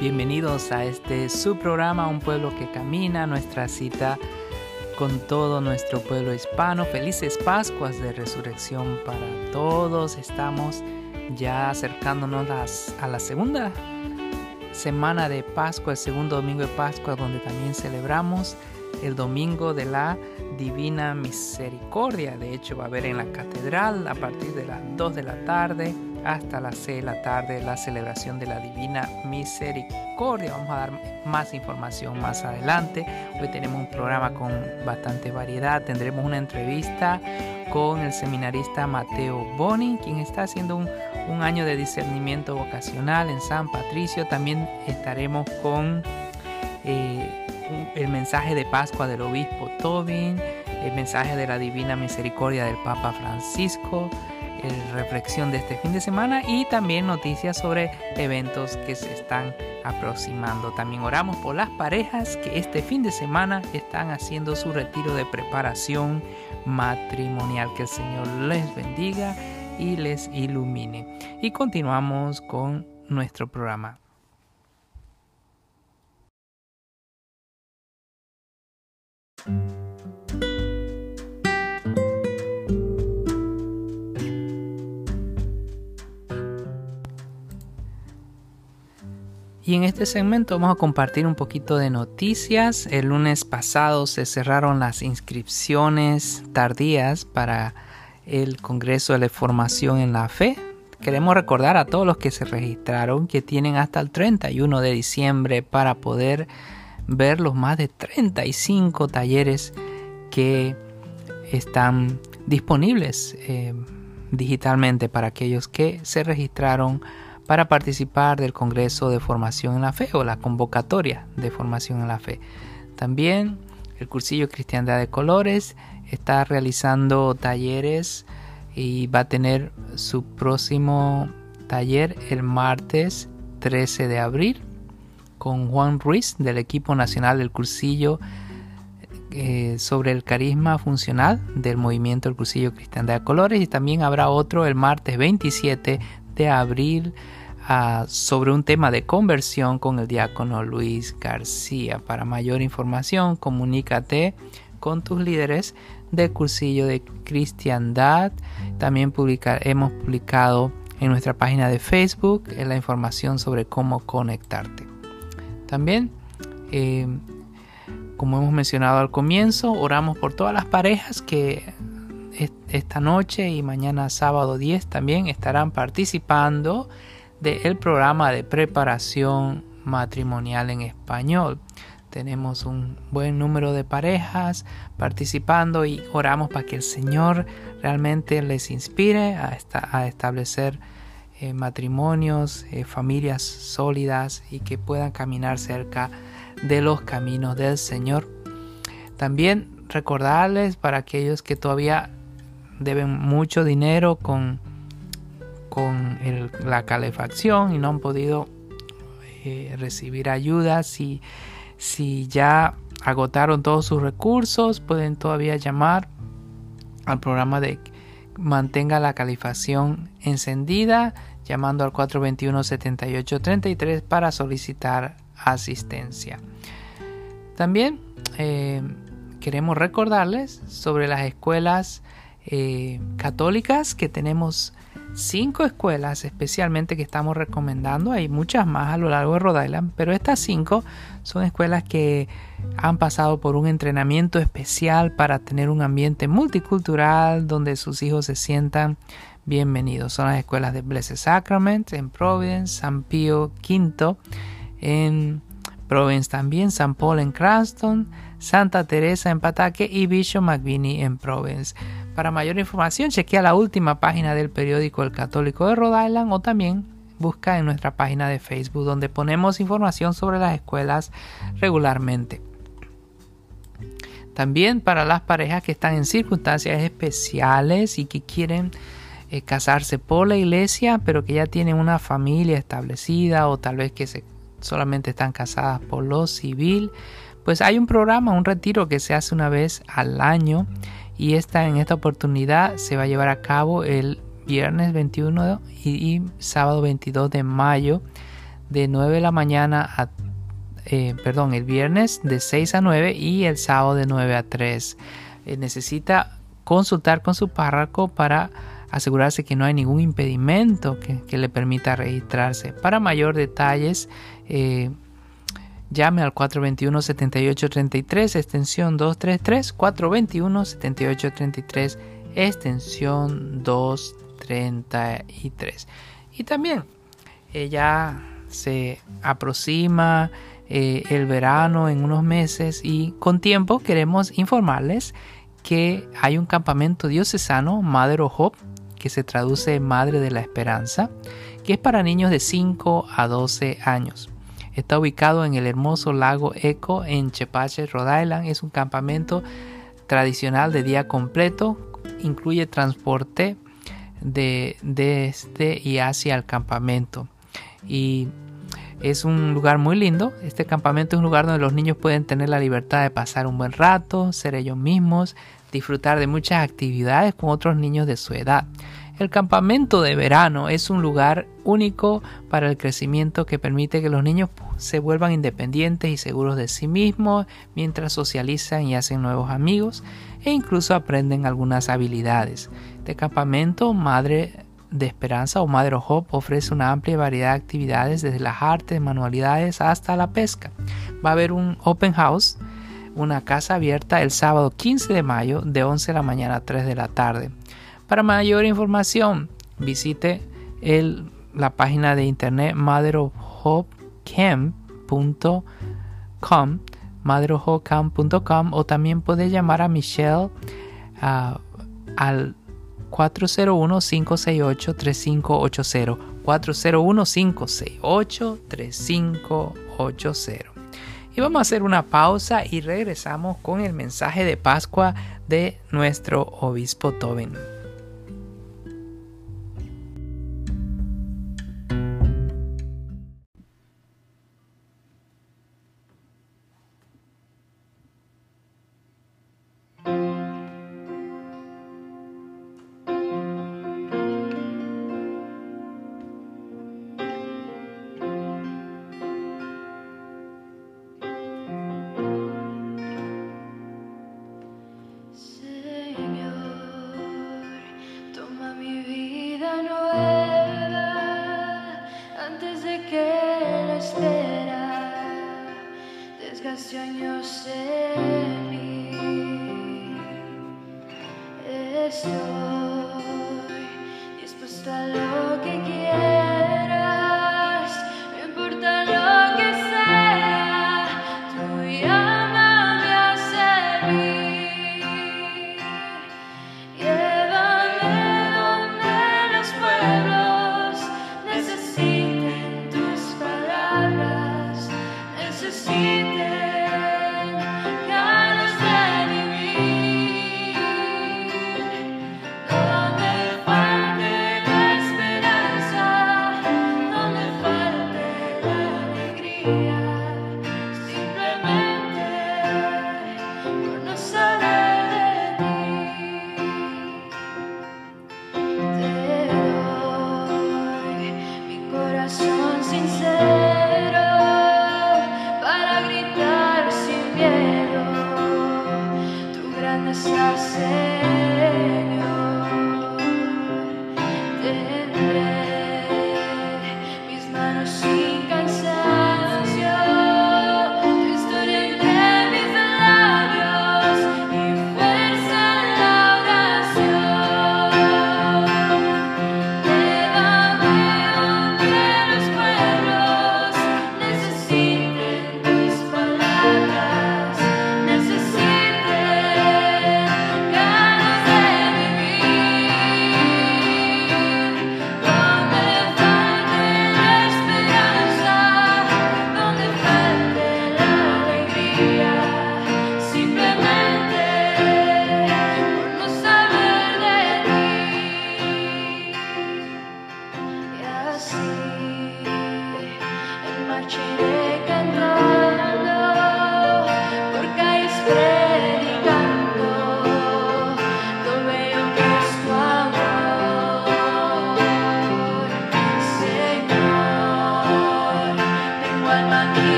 Bienvenidos a este su programa Un pueblo que camina, nuestra cita con todo nuestro pueblo hispano. Felices Pascuas de Resurrección para todos. Estamos ya acercándonos a la segunda semana de Pascua, el segundo domingo de Pascua, donde también celebramos el domingo de la Divina Misericordia. De hecho, va a haber en la catedral a partir de las 2 de la tarde hasta las 6 de la tarde la celebración de la Divina Misericordia. Vamos a dar más información más adelante. Hoy tenemos un programa con bastante variedad. Tendremos una entrevista con el seminarista Mateo Boni, quien está haciendo un, año de discernimiento vocacional en San Patricio. También estaremos con eh, el mensaje de Pascua del obispo Tobin, el mensaje de la Divina Misericordia del Papa Francisco reflexión de este fin de semana y también noticias sobre eventos que se están aproximando. También oramos por las parejas que este fin de semana están haciendo su retiro de preparación matrimonial. Que el Señor les bendiga y les ilumine. Y continuamos con nuestro programa. Y en este segmento vamos a compartir un poquito de noticias. El lunes pasado se cerraron las inscripciones tardías para el Congreso de la Formación en la Fe. Queremos recordar a todos los que se registraron que tienen hasta el 31 de diciembre para poder ver los más de 35 talleres que están disponibles eh, digitalmente para aquellos que se registraron para participar del Congreso de Formación en la Fe o la convocatoria de Formación en la Fe. También el cursillo Cristiandad de Colores está realizando talleres y va a tener su próximo taller el martes 13 de abril con Juan Ruiz del equipo nacional del cursillo eh, sobre el carisma funcional del movimiento del cursillo Cristiandad de Colores y también habrá otro el martes 27 de abril sobre un tema de conversión con el diácono Luis García. Para mayor información, comunícate con tus líderes del cursillo de cristiandad. También hemos publicado en nuestra página de Facebook eh, la información sobre cómo conectarte. También, eh, como hemos mencionado al comienzo, oramos por todas las parejas que esta noche y mañana sábado 10 también estarán participando del programa de preparación matrimonial en español. Tenemos un buen número de parejas participando y oramos para que el Señor realmente les inspire a, establecer eh, matrimonios, eh, familias sólidas y que puedan caminar cerca de los caminos del Señor. También recordarles para aquellos que todavía deben mucho dinero con con la calefacción y no han podido eh, recibir ayuda. Si, si ya agotaron todos sus recursos, pueden todavía llamar al programa de mantenga la calefacción encendida llamando al 421-7833 para solicitar asistencia. También eh, queremos recordarles sobre las escuelas eh, católicas que tenemos cinco escuelas especialmente que estamos recomendando. Hay muchas más a lo largo de Rhode Island, pero estas cinco son escuelas que han pasado por un entrenamiento especial para tener un ambiente multicultural donde sus hijos se sientan bienvenidos. Son las escuelas de Blessed Sacrament en Providence, San Pío V en Providence también, San Paul en Cranston, Santa Teresa en Pataque y Bishop McVinney en Providence. Para mayor información, chequea la última página del periódico El Católico de Rhode Island o también busca en nuestra página de Facebook donde ponemos información sobre las escuelas regularmente. También para las parejas que están en circunstancias especiales y que quieren eh, casarse por la iglesia, pero que ya tienen una familia establecida o tal vez que se, solamente están casadas por lo civil, pues hay un programa, un retiro que se hace una vez al año y esta, en esta oportunidad se va a llevar a cabo el viernes 21 y, sábado 22 de mayo de 9 de la mañana a eh, perdón, el viernes de 6 a 9 y el sábado de 9 a 3. Eh, necesita consultar con su párroco para asegurarse que no hay ningún impedimento que, le permita registrarse. Para mayor detalles, eh, llame al 421-7833, extensión 233, 421-7833, extensión 233. Y también ya se aproxima eh, el verano en unos meses y con tiempo queremos informarles que hay un campamento diocesano, of Hope, que se traduce Madre de la Esperanza, que es para niños de 5 a 12 años. Está ubicado en el hermoso lago Echo en Chepache, Rhode Island. Es un campamento tradicional de día completo. Incluye transporte de, este y hacia el campamento. Y es un lugar muy lindo. Este campamento es un lugar donde los niños pueden tener la libertad de pasar un buen rato, ser ellos mismos, disfrutar de muchas actividades con otros niños de su edad. El campamento de verano es un lugar único para el crecimiento que permite que los niños se vuelvan independientes y seguros de sí mismos mientras socializan y hacen nuevos amigos e incluso aprenden algunas habilidades. Este campamento, madre de Esperanza o Madre Hope ofrece una amplia variedad de actividades desde las artes, manualidades hasta la pesca. Va a haber un open house, una casa abierta el sábado 15 de mayo de 11 de la mañana a 3 de la tarde. Para mayor información, visite el, la página de internet motherofhopecamp.com motherofhopecamp.com o también puede llamar a Michelle uh, al 401-568-3580. 401-568-3580. Y vamos a hacer una pausa y regresamos con el mensaje de Pascua de nuestro obispo Tobin. canción yo sé Estoy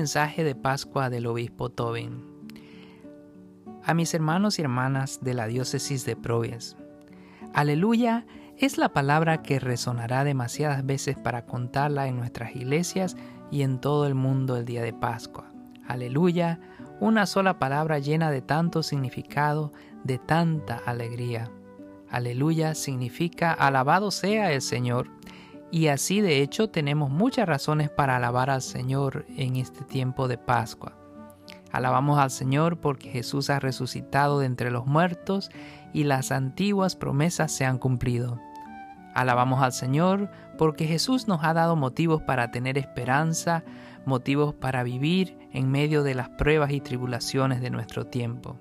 mensaje de Pascua del obispo Tobin. A mis hermanos y hermanas de la diócesis de Provias. Aleluya es la palabra que resonará demasiadas veces para contarla en nuestras iglesias y en todo el mundo el día de Pascua. Aleluya, una sola palabra llena de tanto significado, de tanta alegría. Aleluya significa alabado sea el Señor. Y así de hecho tenemos muchas razones para alabar al Señor en este tiempo de Pascua. Alabamos al Señor porque Jesús ha resucitado de entre los muertos y las antiguas promesas se han cumplido. Alabamos al Señor porque Jesús nos ha dado motivos para tener esperanza, motivos para vivir en medio de las pruebas y tribulaciones de nuestro tiempo.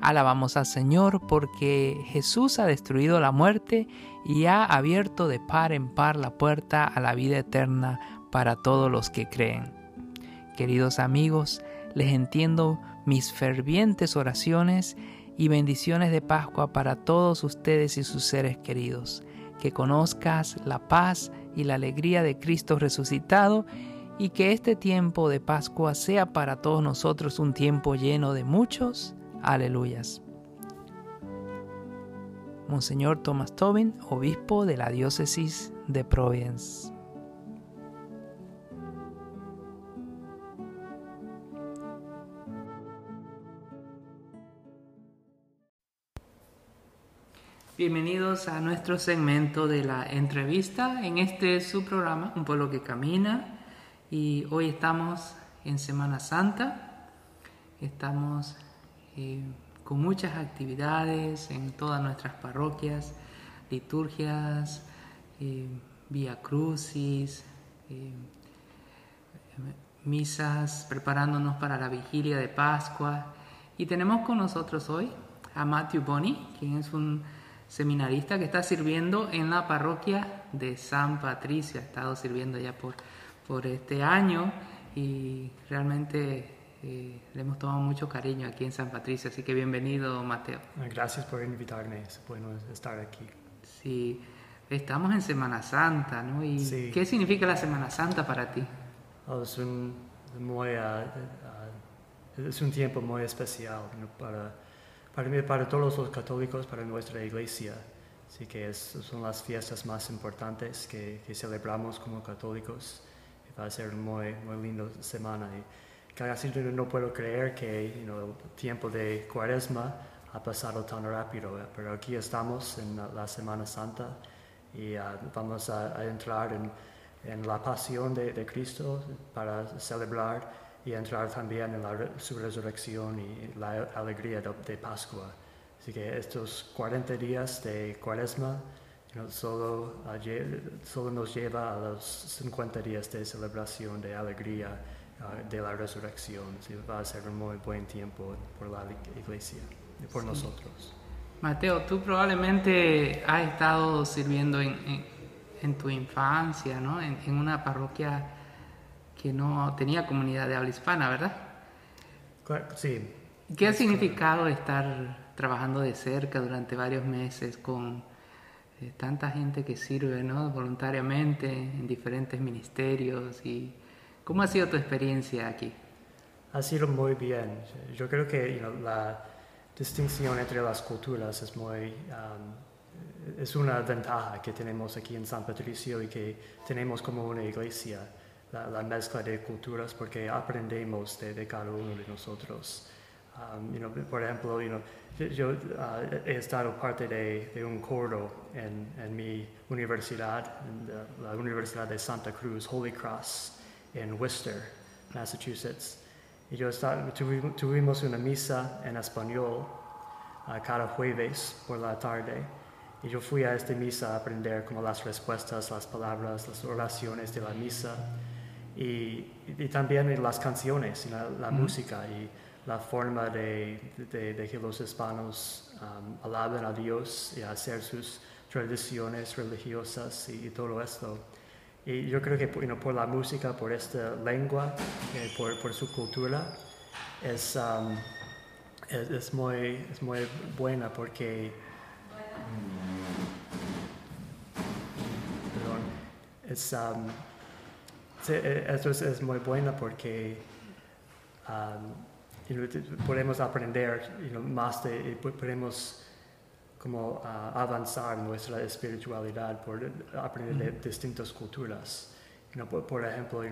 Alabamos al Señor porque Jesús ha destruido la muerte y ha abierto de par en par la puerta a la vida eterna para todos los que creen. Queridos amigos, les entiendo mis fervientes oraciones y bendiciones de Pascua para todos ustedes y sus seres queridos. Que conozcas la paz y la alegría de Cristo resucitado y que este tiempo de Pascua sea para todos nosotros un tiempo lleno de muchos Aleluyas. Monseñor Thomas Tobin, obispo de la diócesis de Provence. Bienvenidos a nuestro segmento de la entrevista en este su programa, Un pueblo que camina. Y hoy estamos en Semana Santa. Estamos eh, con muchas actividades en todas nuestras parroquias, liturgias, eh, vía crucis, eh, misas, preparándonos para la vigilia de Pascua. Y tenemos con nosotros hoy a Matthew Bonney, quien es un seminarista que está sirviendo en la parroquia de San Patricio. Ha estado sirviendo ya por, por este año y realmente eh, le hemos tomado mucho cariño aquí en San Patricio, así que bienvenido Mateo. Gracias por invitarme, es bueno estar aquí. Sí, estamos en Semana Santa, ¿no? ¿Y qué significa la Semana Santa para ti? Oh, es, un, muy, uh, uh, es un tiempo muy especial para, para mí, para todos los católicos, para nuestra iglesia. Así que son las fiestas más importantes que, que, celebramos como católicos. Va a ser muy, muy linda semana. Y, casi no puedo creer que el tiempo de cuaresma ha pasado tan rápido, pero aquí estamos en la Semana Santa y ah, vamos a, entrar en, la pasión de, Cristo para celebrar y entrar también en su resurrección y la alegría de, Pascua. Así que estos 40 días de cuaresma solo, ah, solo nos lleva a los 50 días de celebración, de alegría Ah, de la resurrección. va a ser un muy buen tiempo por la iglesia y por nosotros. Mateo, tú probablemente has estado sirviendo en, en, tu infancia, ¿no? En, en, una parroquia que no tenía comunidad de habla hispana, ¿verdad? Sí. ¿Qué ha significado estar trabajando de cerca durante varios meses con eh, tanta gente que sirve, ¿no? Voluntariamente en diferentes ministerios y ¿Cómo ha sido tu experiencia aquí? Ha sido muy bien. Yo creo que la distinción entre las culturas es muy... Um, es una ventaja que tenemos aquí en San Patricio y que tenemos como una iglesia, la, mezcla de culturas, porque aprendemos de, cada uno de nosotros. Um, por ejemplo, yo uh, he estado parte de, un coro en, en mi universidad, en la Universidad de Santa Cruz, Holy Cross en Worcester, Massachusetts. Y yo tuvimos una misa en español cada jueves por la tarde. Y yo fui a esta misa a aprender como las respuestas, las palabras, las oraciones de la misa. Y, también las canciones, la, música y la forma de, que los hispanos um, alaben a Dios y hacer sus tradiciones religiosas y todo esto. Y yo creo que por la música, por esta lengua, eh, por, por, su cultura, es, um, es, es, muy, es muy buena porque... Perdón, es, um, eh, esto es, muy buena porque um, podemos aprender más de, podemos como uh, avanzar nuestra espiritualidad por aprender de distintas culturas. por, ejemplo,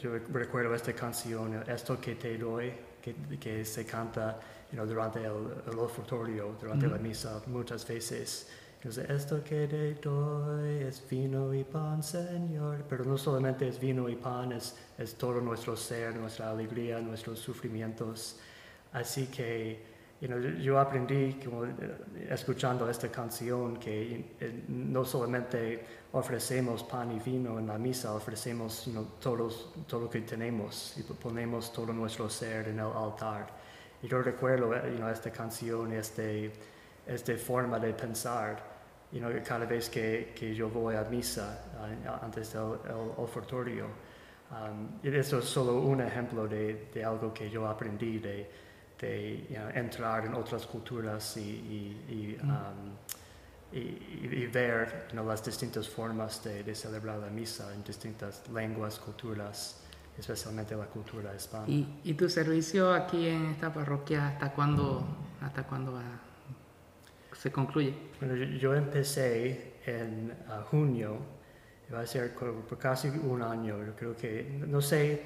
yo, recuerdo esta canción, Esto que te doy, que, que se canta durante el, el, ofertorio, durante la misa muchas veces. Entonces, esto que te doy es vino y pan, Señor. Pero no solamente es vino y pan, es, es todo nuestro ser, nuestra alegría, nuestros sufrimientos. Así que yo aprendí eh, escuchando esta canción que eh, no solamente ofrecemos pan y vino en la misa, ofrecemos todos, todo lo que tenemos y ponemos todo nuestro ser en el altar. Y yo recuerdo eh, esta canción, este, esta forma de pensar, cada vez que, yo voy a misa antes del ofertorio. Um, y eso es solo un ejemplo de, de algo que yo aprendí de de entrar en otras culturas y, mm. um, ver las distintas formas de, celebrar la misa en distintas lenguas, culturas, especialmente la cultura hispana. ¿Y, tu servicio aquí en esta parroquia hasta cuándo, hasta cuándo se concluye? Bueno, yo, empecé en uh, junio, va a ser por, casi un año, yo creo que, no sé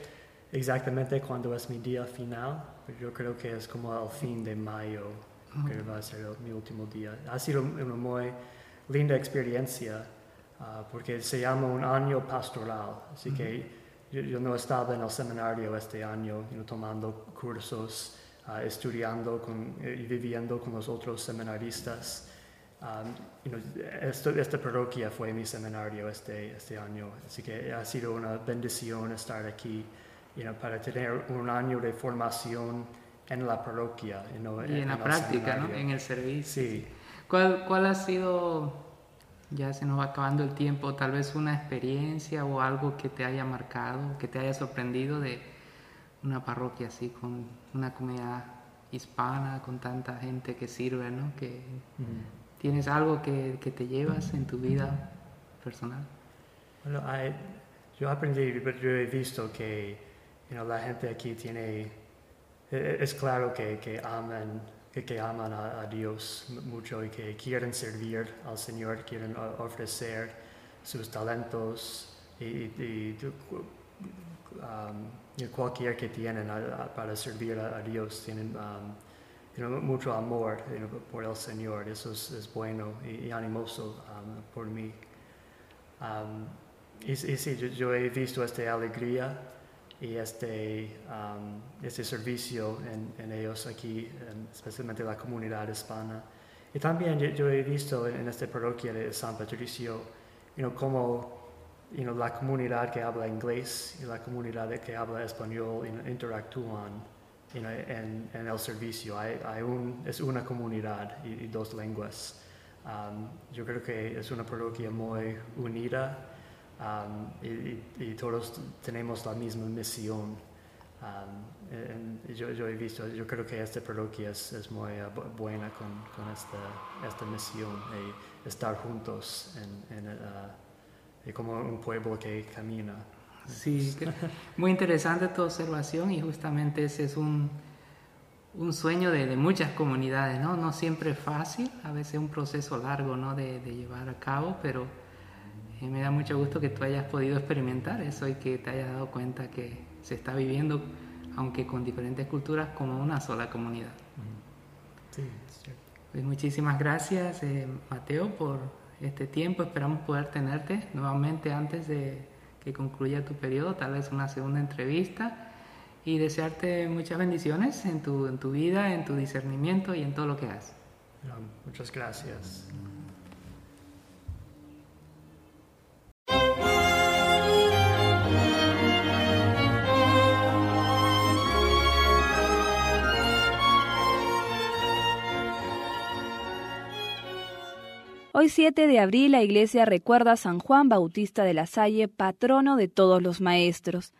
exactamente cuándo es mi día final, yo creo que es como al fin de mayo, que va a ser mi último día. Ha sido una muy linda experiencia ah, porque se llama un año pastoral, así que yo, no estaba en el seminario este año tomando cursos, ah, estudiando con, y viviendo con los otros seminaristas. Um, esta parroquia fue mi seminario este, este año, así que ha sido una bendición estar aquí para tener un año de formación en la parroquia. y en, la práctica, ¿no? en el servicio. Sí. ¿Cuál, ¿Cuál ha sido, ya se nos va acabando el tiempo, tal vez una experiencia o algo que te haya marcado, que te haya sorprendido de una parroquia así, con una comunidad hispana, con tanta gente que sirve, ¿no? Que tienes algo que, que, te llevas en tu vida personal. Bueno, yo aprendí, yo he visto que la gente aquí tiene, e, e, es claro que, que aman, que, aman a, Dios mucho y que quieren servir al Señor, quieren ofrecer sus talentos y, um, cualquier que tienen para servir a, Dios, tienen um, mucho amor por el Señor, eso es, bueno y, animoso um, por mí. y, sí, yo, he visto esta alegría y este, um, este servicio en, ellos aquí, especialmente la comunidad hispana. Y también yo, he visto en, esta parroquia de San Patricio, you cómo la comunidad que habla inglés y la comunidad que habla español interactúan en, el servicio. Hay, un, es una comunidad y, dos lenguas. Um, yo creo que es una parroquia muy unida Um, y, todos tenemos la misma misión. Um, yo, he visto, yo creo que esta parroquia es, muy uh, buena con, esta, esta, misión de estar juntos en, uh, como un pueblo que camina. Sí, muy interesante tu observación y justamente ese es un, un sueño de, muchas comunidades, ¿no? No siempre es fácil, a veces es un proceso largo, ¿no? De, de llevar a cabo, pero y me da mucho gusto que tú hayas podido experimentar eso y que te hayas dado cuenta que se está viviendo, aunque con diferentes culturas, como una sola comunidad. Sí, Pues muchísimas gracias, eh, Mateo, por este tiempo. Esperamos poder tenerte nuevamente antes de que concluya tu periodo, tal vez una segunda entrevista. Y desearte muchas bendiciones en tu, en tu vida, en tu discernimiento y en todo lo que haces. Muchas gracias. Hoy 7 de abril la iglesia recuerda a San Juan Bautista de la Salle, patrono de todos los maestros.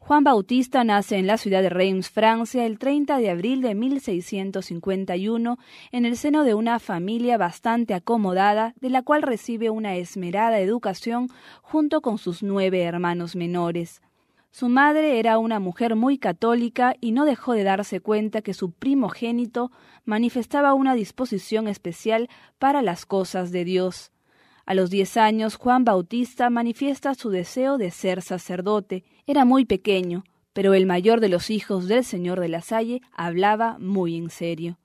Juan Bautista nace en la ciudad de Reims, Francia, el 30 de abril de 1651, en el seno de una familia bastante acomodada, de la cual recibe una esmerada educación junto con sus nueve hermanos menores. Su madre era una mujer muy católica y no dejó de darse cuenta que su primogénito manifestaba una disposición especial para las cosas de Dios. A los diez años, Juan Bautista manifiesta su deseo de ser sacerdote. Era muy pequeño, pero el mayor de los hijos del señor de la Salle hablaba muy en serio.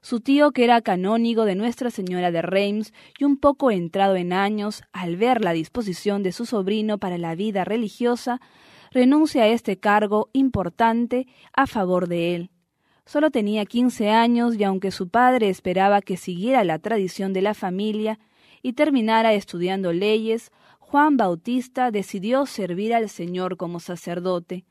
Su tío, que era canónigo de Nuestra Señora de Reims y un poco entrado en años, al ver la disposición de su sobrino para la vida religiosa, renuncia a este cargo importante a favor de él. Solo tenía quince años y aunque su padre esperaba que siguiera la tradición de la familia y terminara estudiando leyes, Juan Bautista decidió servir al Señor como sacerdote.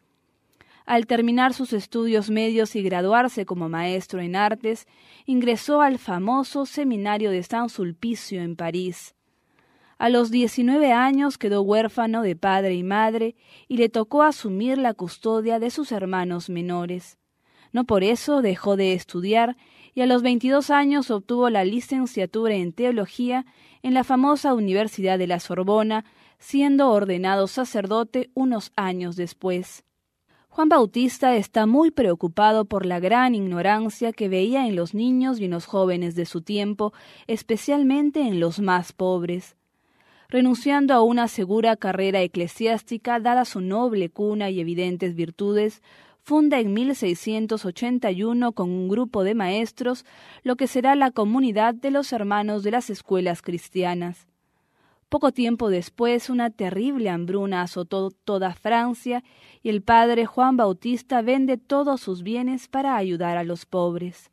Al terminar sus estudios medios y graduarse como maestro en artes, ingresó al famoso seminario de San Sulpicio en París. A los 19 años quedó huérfano de padre y madre y le tocó asumir la custodia de sus hermanos menores. No por eso dejó de estudiar y a los 22 años obtuvo la licenciatura en teología en la famosa Universidad de la Sorbona, siendo ordenado sacerdote unos años después. Juan Bautista está muy preocupado por la gran ignorancia que veía en los niños y en los jóvenes de su tiempo, especialmente en los más pobres renunciando a una segura carrera eclesiástica dada su noble cuna y evidentes virtudes, funda en 1681 con un grupo de maestros lo que será la comunidad de los hermanos de las escuelas cristianas. Poco tiempo después, una terrible hambruna azotó toda Francia y el padre Juan Bautista vende todos sus bienes para ayudar a los pobres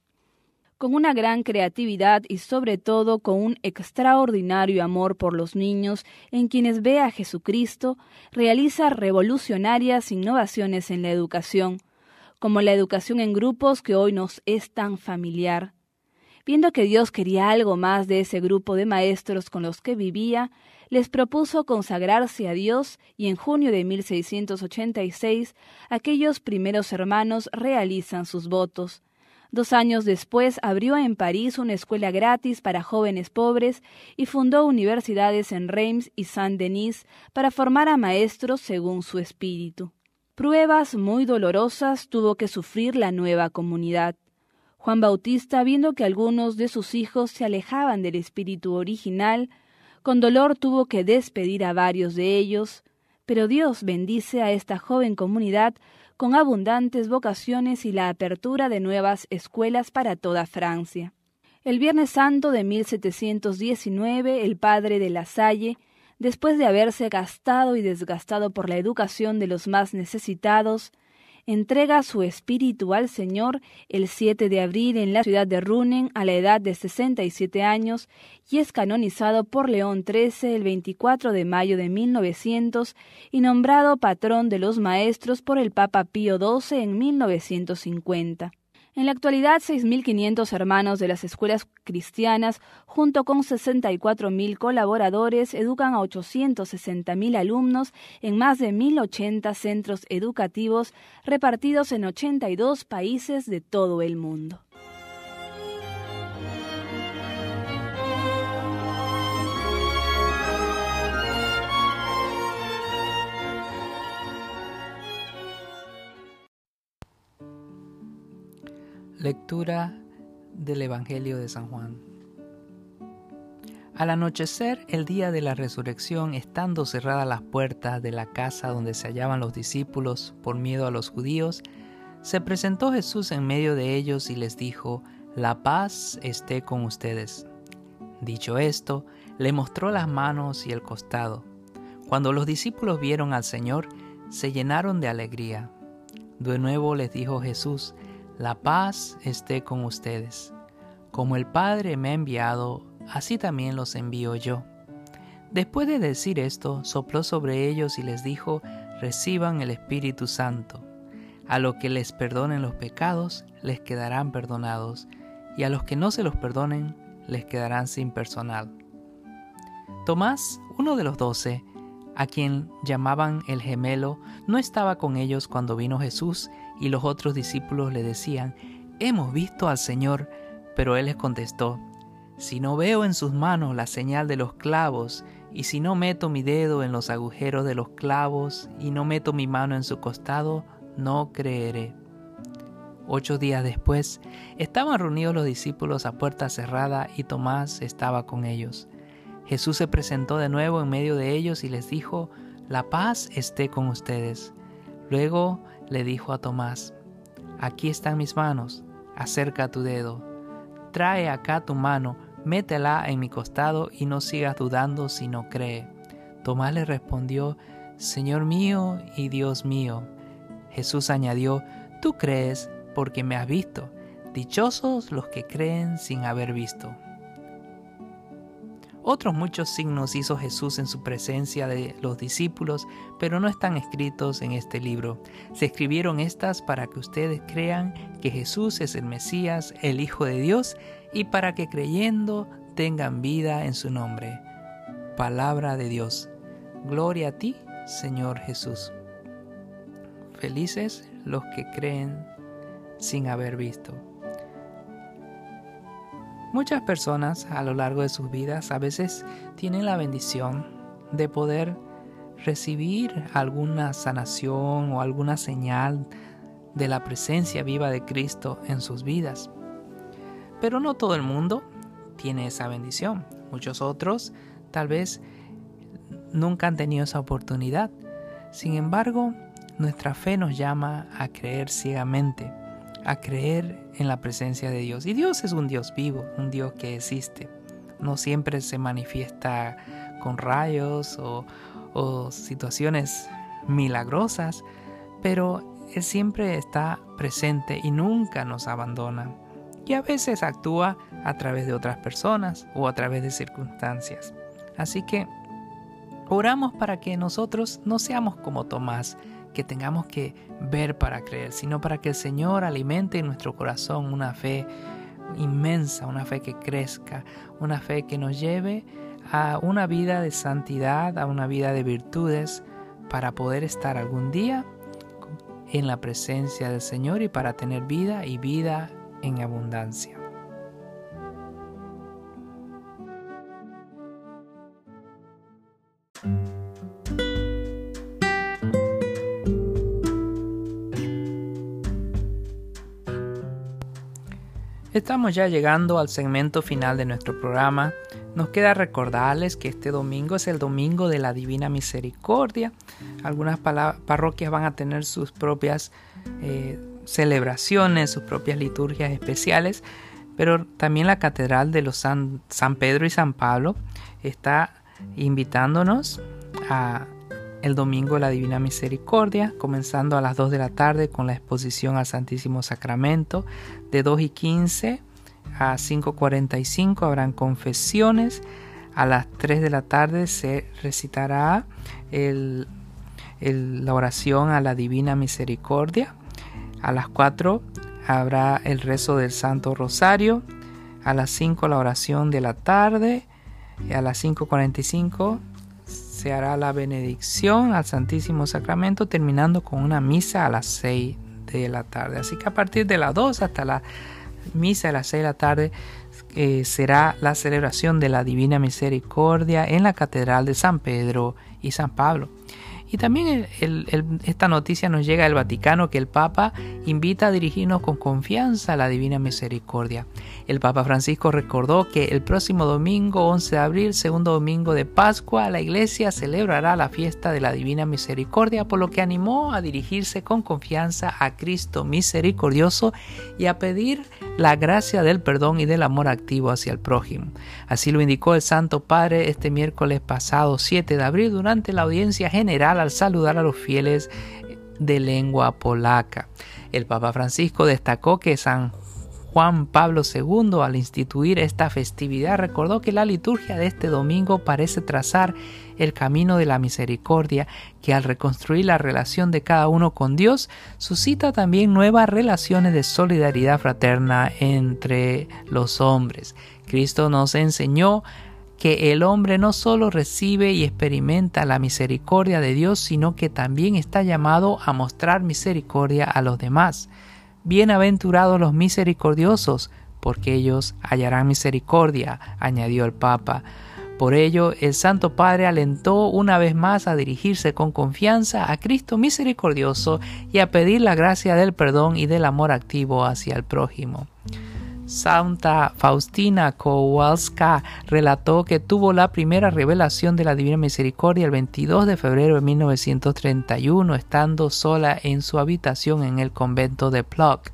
con una gran creatividad y sobre todo con un extraordinario amor por los niños en quienes ve a Jesucristo, realiza revolucionarias innovaciones en la educación, como la educación en grupos que hoy nos es tan familiar. Viendo que Dios quería algo más de ese grupo de maestros con los que vivía, les propuso consagrarse a Dios y en junio de 1686 aquellos primeros hermanos realizan sus votos Dos años después abrió en París una escuela gratis para jóvenes pobres y fundó universidades en Reims y Saint-Denis para formar a maestros según su espíritu. Pruebas muy dolorosas tuvo que sufrir la nueva comunidad. Juan Bautista, viendo que algunos de sus hijos se alejaban del espíritu original, con dolor tuvo que despedir a varios de ellos, pero Dios bendice a esta joven comunidad con abundantes vocaciones y la apertura de nuevas escuelas para toda Francia. El Viernes Santo de 1719, el padre de La Salle, después de haberse gastado y desgastado por la educación de los más necesitados, entrega su espíritu al Señor el 7 de abril en la ciudad de Runen a la edad de 67 años y es canonizado por León XIII el 24 de mayo de 1900 y nombrado patrón de los maestros por el Papa Pío XII en 1950. En la actualidad, 6.500 hermanos de las escuelas cristianas, junto con 64.000 colaboradores, educan a 860.000 alumnos en más de 1.080 centros educativos repartidos en 82 países de todo el mundo. Lectura del Evangelio de San Juan. Al anochecer, el día de la resurrección, estando cerradas las puertas de la casa donde se hallaban los discípulos por miedo a los judíos, se presentó Jesús en medio de ellos y les dijo, La paz esté con ustedes. Dicho esto, le mostró las manos y el costado. Cuando los discípulos vieron al Señor, se llenaron de alegría. De nuevo les dijo Jesús, la paz esté con ustedes. Como el Padre me ha enviado, así también los envío yo. Después de decir esto, sopló sobre ellos y les dijo, reciban el Espíritu Santo. A los que les perdonen los pecados, les quedarán perdonados, y a los que no se los perdonen, les quedarán sin personal. Tomás, uno de los doce, a quien llamaban el gemelo, no estaba con ellos cuando vino Jesús y los otros discípulos le decían, Hemos visto al Señor, pero él les contestó, Si no veo en sus manos la señal de los clavos, y si no meto mi dedo en los agujeros de los clavos, y no meto mi mano en su costado, no creeré. Ocho días después, estaban reunidos los discípulos a puerta cerrada y Tomás estaba con ellos. Jesús se presentó de nuevo en medio de ellos y les dijo, La paz esté con ustedes. Luego le dijo a Tomás, Aquí están mis manos, acerca tu dedo. Trae acá tu mano, métela en mi costado y no sigas dudando si no cree. Tomás le respondió, Señor mío y Dios mío. Jesús añadió, Tú crees porque me has visto. Dichosos los que creen sin haber visto. Otros muchos signos hizo Jesús en su presencia de los discípulos, pero no están escritos en este libro. Se escribieron estas para que ustedes crean que Jesús es el Mesías, el Hijo de Dios, y para que creyendo tengan vida en su nombre. Palabra de Dios. Gloria a ti, Señor Jesús. Felices los que creen sin haber visto. Muchas personas a lo largo de sus vidas a veces tienen la bendición de poder recibir alguna sanación o alguna señal de la presencia viva de Cristo en sus vidas. Pero no todo el mundo tiene esa bendición. Muchos otros tal vez nunca han tenido esa oportunidad. Sin embargo, nuestra fe nos llama a creer ciegamente a creer en la presencia de Dios. Y Dios es un Dios vivo, un Dios que existe. No siempre se manifiesta con rayos o, situaciones milagrosas, pero Él siempre está presente y nunca nos abandona. Y a veces actúa a través de otras personas o a través de circunstancias. Así que oramos para que nosotros no seamos como Tomás, que tengamos que ver para creer, sino para que el Señor alimente en nuestro corazón una fe inmensa, una fe que crezca, una fe que nos lleve a una vida de santidad, a una vida de virtudes, para poder estar algún día en la presencia del Señor y para tener vida y vida en abundancia. Estamos ya llegando al segmento final de nuestro programa. Nos queda recordarles que este domingo es el domingo de la Divina Misericordia. Algunas parroquias van a tener sus propias eh, celebraciones, sus propias liturgias especiales, pero también la Catedral de los San, San Pedro y San Pablo está invitándonos a el domingo la Divina Misericordia, comenzando a las 2 de la tarde con la exposición al Santísimo Sacramento. De 2 y 15 a 5.45 habrán confesiones. A las 3 de la tarde se recitará la oración a la Divina Misericordia. A las 4 habrá el rezo del Santo Rosario. A las 5 la oración de la tarde. Y a las 5.45 se hará la benedicción al Santísimo Sacramento terminando con una misa a las 6 de la tarde. Así que a partir de las 2 hasta la misa a las 6 de la tarde eh, será la celebración de la Divina Misericordia en la Catedral de San Pedro y San Pablo. Y también esta noticia nos llega del Vaticano que el Papa invita a dirigirnos con confianza a la Divina Misericordia. El Papa Francisco recordó que el próximo domingo 11 de abril, segundo domingo de Pascua, la Iglesia celebrará la fiesta de la Divina Misericordia, por lo que animó a dirigirse con confianza a Cristo misericordioso y a pedir la gracia del perdón y del amor activo hacia el prójimo. Así lo indicó el Santo Padre este miércoles pasado 7 de abril durante la audiencia general al saludar a los fieles de lengua polaca. El Papa Francisco destacó que San Juan Pablo II, al instituir esta festividad, recordó que la liturgia de este domingo parece trazar el camino de la misericordia, que al reconstruir la relación de cada uno con Dios, suscita también nuevas relaciones de solidaridad fraterna entre los hombres. Cristo nos enseñó que el hombre no solo recibe y experimenta la misericordia de Dios, sino que también está llamado a mostrar misericordia a los demás. Bienaventurados los misericordiosos, porque ellos hallarán misericordia, añadió el Papa. Por ello, el Santo Padre alentó una vez más a dirigirse con confianza a Cristo misericordioso y a pedir la gracia del perdón y del amor activo hacia el prójimo. Santa Faustina Kowalska relató que tuvo la primera revelación de la Divina Misericordia el 22 de febrero de 1931, estando sola en su habitación en el convento de Plock.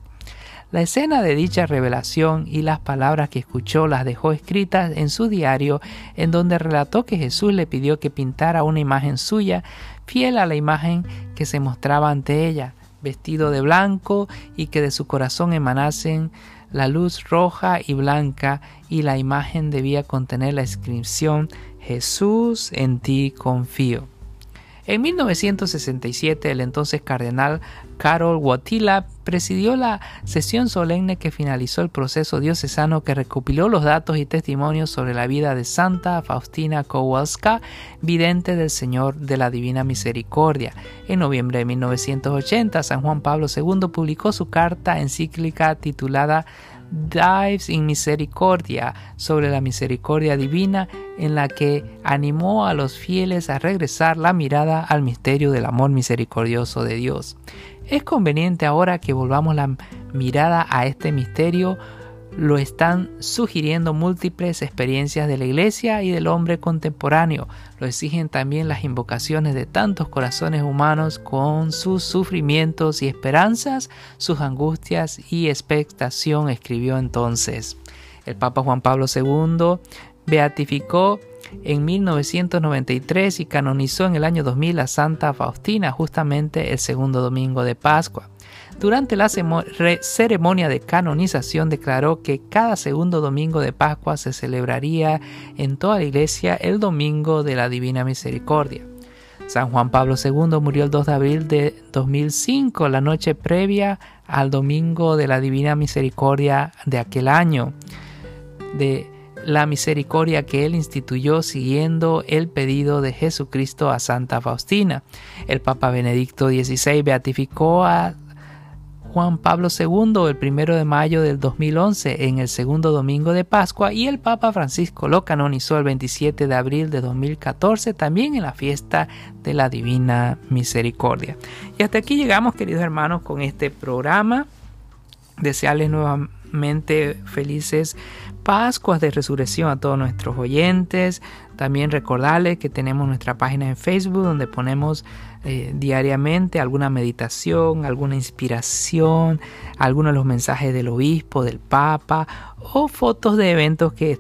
La escena de dicha revelación y las palabras que escuchó las dejó escritas en su diario, en donde relató que Jesús le pidió que pintara una imagen suya, fiel a la imagen que se mostraba ante ella, vestido de blanco y que de su corazón emanasen la luz roja y blanca y la imagen debía contener la inscripción Jesús en ti confío. En 1967, el entonces cardenal Karol Wojtyla presidió la sesión solemne que finalizó el proceso diocesano que recopiló los datos y testimonios sobre la vida de Santa Faustina Kowalska, vidente del Señor de la Divina Misericordia. En noviembre de 1980, San Juan Pablo II publicó su carta encíclica titulada Dives in Misericordia sobre la misericordia divina en la que animó a los fieles a regresar la mirada al misterio del amor misericordioso de Dios. Es conveniente ahora que volvamos la mirada a este misterio lo están sugiriendo múltiples experiencias de la Iglesia y del hombre contemporáneo. Lo exigen también las invocaciones de tantos corazones humanos con sus sufrimientos y esperanzas, sus angustias y expectación, escribió entonces. El Papa Juan Pablo II beatificó en 1993 y canonizó en el año 2000 a Santa Faustina, justamente el segundo domingo de Pascua. Durante la ceremonia de canonización declaró que cada segundo domingo de Pascua se celebraría en toda la iglesia el domingo de la Divina Misericordia. San Juan Pablo II murió el 2 de abril de 2005, la noche previa al domingo de la Divina Misericordia de aquel año, de la misericordia que él instituyó siguiendo el pedido de Jesucristo a Santa Faustina. El Papa Benedicto XVI beatificó a Juan Pablo II el primero de mayo del 2011 en el segundo domingo de Pascua y el Papa Francisco lo canonizó el 27 de abril de 2014 también en la fiesta de la Divina Misericordia. Y hasta aquí llegamos queridos hermanos con este programa. Desearles nuevamente felices Pascuas de Resurrección a todos nuestros oyentes. También recordarles que tenemos nuestra página en Facebook donde ponemos eh, diariamente alguna meditación, alguna inspiración, algunos de los mensajes del obispo, del papa o fotos de eventos que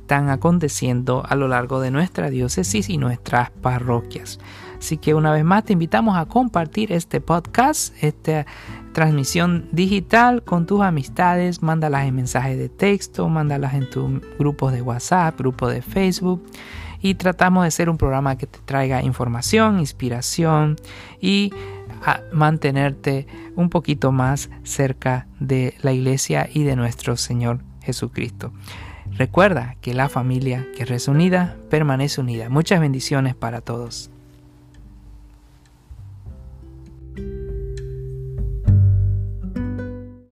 están aconteciendo a lo largo de nuestra diócesis y nuestras parroquias. Así que una vez más te invitamos a compartir este podcast, esta transmisión digital con tus amistades, mándalas en mensajes de texto, mándalas en tus grupos de WhatsApp, grupo de Facebook y tratamos de ser un programa que te traiga información, inspiración y a mantenerte un poquito más cerca de la iglesia y de nuestro Señor Jesucristo. Recuerda que la familia que es unida permanece unida. Muchas bendiciones para todos.